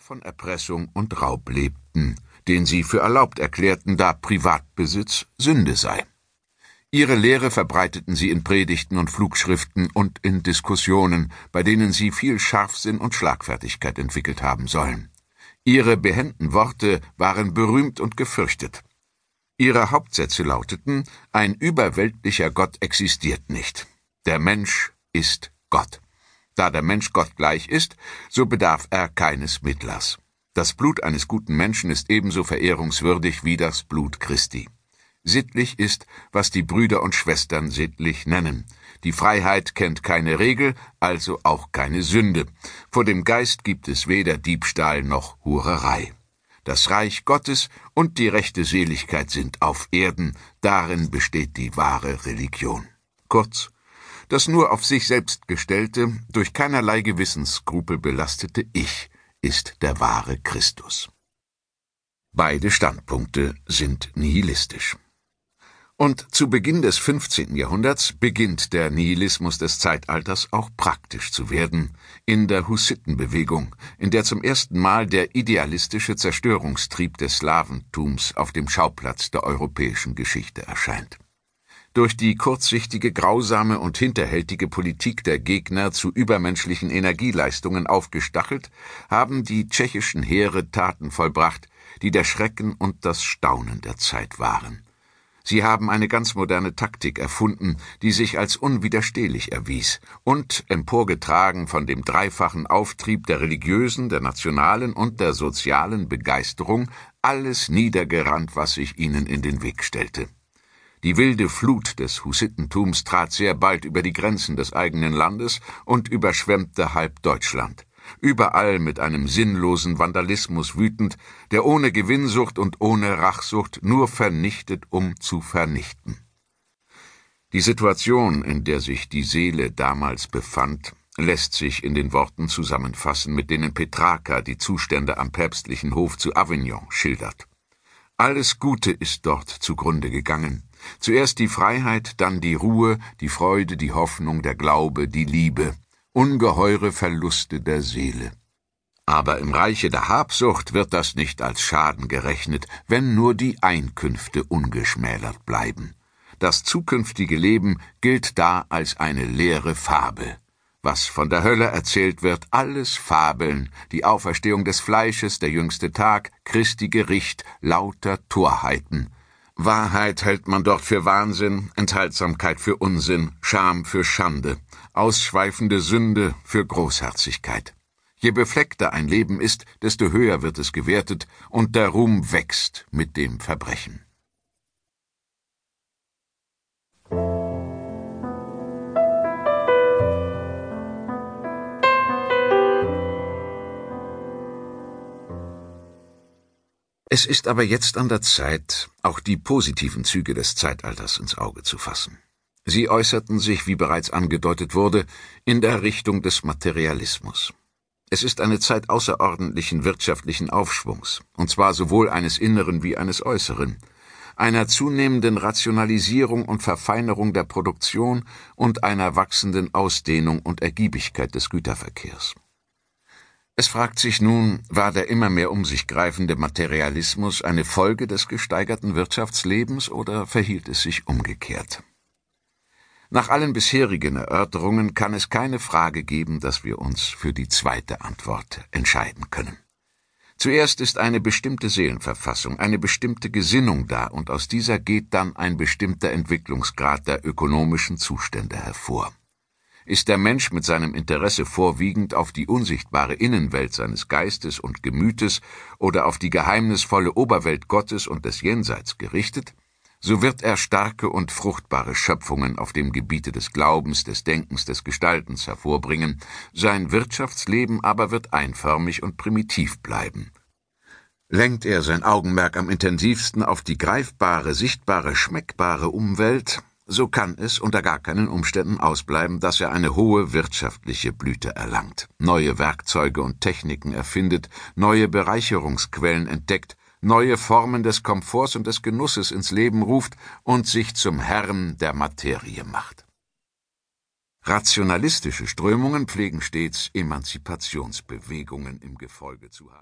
auch von Erpressung und Raub lebten, den sie für erlaubt erklärten, da Privatbesitz Sünde sei. Ihre Lehre verbreiteten sie in Predigten und Flugschriften und in Diskussionen, bei denen sie viel Scharfsinn und Schlagfertigkeit entwickelt haben sollen. Ihre behenden Worte waren berühmt und gefürchtet. Ihre Hauptsätze lauteten Ein überweltlicher Gott existiert nicht. Der Mensch ist Gott. Da der Mensch Gott gleich ist, so bedarf er keines Mittlers. Das Blut eines guten Menschen ist ebenso verehrungswürdig wie das Blut Christi. Sittlich ist, was die Brüder und Schwestern sittlich nennen. Die Freiheit kennt keine Regel, also auch keine Sünde. Vor dem Geist gibt es weder Diebstahl noch Hurerei. Das Reich Gottes und die rechte Seligkeit sind auf Erden, darin besteht die wahre Religion. Kurz, das nur auf sich selbst gestellte, durch keinerlei Gewissensskrupel belastete Ich ist der wahre Christus. Beide Standpunkte sind nihilistisch. Und zu Beginn des 15. Jahrhunderts beginnt der Nihilismus des Zeitalters auch praktisch zu werden, in der Hussitenbewegung, in der zum ersten Mal der idealistische Zerstörungstrieb des Slawentums auf dem Schauplatz der europäischen Geschichte erscheint. Durch die kurzsichtige, grausame und hinterhältige Politik der Gegner zu übermenschlichen Energieleistungen aufgestachelt, haben die tschechischen Heere Taten vollbracht, die der Schrecken und das Staunen der Zeit waren. Sie haben eine ganz moderne Taktik erfunden, die sich als unwiderstehlich erwies und, emporgetragen von dem dreifachen Auftrieb der religiösen, der nationalen und der sozialen Begeisterung, alles niedergerannt, was sich ihnen in den Weg stellte. Die wilde Flut des Hussitentums trat sehr bald über die Grenzen des eigenen Landes und überschwemmte halb Deutschland überall mit einem sinnlosen Vandalismus wütend, der ohne Gewinnsucht und ohne Rachsucht nur vernichtet, um zu vernichten. Die Situation, in der sich die Seele damals befand, lässt sich in den Worten zusammenfassen, mit denen Petrarca die Zustände am päpstlichen Hof zu Avignon schildert. Alles Gute ist dort zugrunde gegangen. Zuerst die Freiheit, dann die Ruhe, die Freude, die Hoffnung, der Glaube, die Liebe ungeheure Verluste der Seele. Aber im Reiche der Habsucht wird das nicht als Schaden gerechnet, wenn nur die Einkünfte ungeschmälert bleiben. Das zukünftige Leben gilt da als eine leere Fabel. Was von der Hölle erzählt wird, alles Fabeln, die Auferstehung des Fleisches, der jüngste Tag, Christi Gericht, lauter Torheiten. Wahrheit hält man dort für Wahnsinn, Enthaltsamkeit für Unsinn, Scham für Schande ausschweifende Sünde für Großherzigkeit. Je befleckter ein Leben ist, desto höher wird es gewertet, und der Ruhm wächst mit dem Verbrechen. Es ist aber jetzt an der Zeit, auch die positiven Züge des Zeitalters ins Auge zu fassen. Sie äußerten sich, wie bereits angedeutet wurde, in der Richtung des Materialismus. Es ist eine Zeit außerordentlichen wirtschaftlichen Aufschwungs, und zwar sowohl eines inneren wie eines äußeren, einer zunehmenden Rationalisierung und Verfeinerung der Produktion und einer wachsenden Ausdehnung und Ergiebigkeit des Güterverkehrs. Es fragt sich nun, war der immer mehr um sich greifende Materialismus eine Folge des gesteigerten Wirtschaftslebens oder verhielt es sich umgekehrt? Nach allen bisherigen Erörterungen kann es keine Frage geben, dass wir uns für die zweite Antwort entscheiden können. Zuerst ist eine bestimmte Seelenverfassung, eine bestimmte Gesinnung da, und aus dieser geht dann ein bestimmter Entwicklungsgrad der ökonomischen Zustände hervor. Ist der Mensch mit seinem Interesse vorwiegend auf die unsichtbare Innenwelt seines Geistes und Gemütes oder auf die geheimnisvolle Oberwelt Gottes und des Jenseits gerichtet, so wird er starke und fruchtbare Schöpfungen auf dem Gebiete des Glaubens, des Denkens, des Gestaltens hervorbringen, sein Wirtschaftsleben aber wird einförmig und primitiv bleiben. Lenkt er sein Augenmerk am intensivsten auf die greifbare, sichtbare, schmeckbare Umwelt, so kann es unter gar keinen Umständen ausbleiben, dass er eine hohe wirtschaftliche Blüte erlangt, neue Werkzeuge und Techniken erfindet, neue Bereicherungsquellen entdeckt neue Formen des Komforts und des Genusses ins Leben ruft und sich zum Herrn der Materie macht. Rationalistische Strömungen pflegen stets Emanzipationsbewegungen im Gefolge zu haben.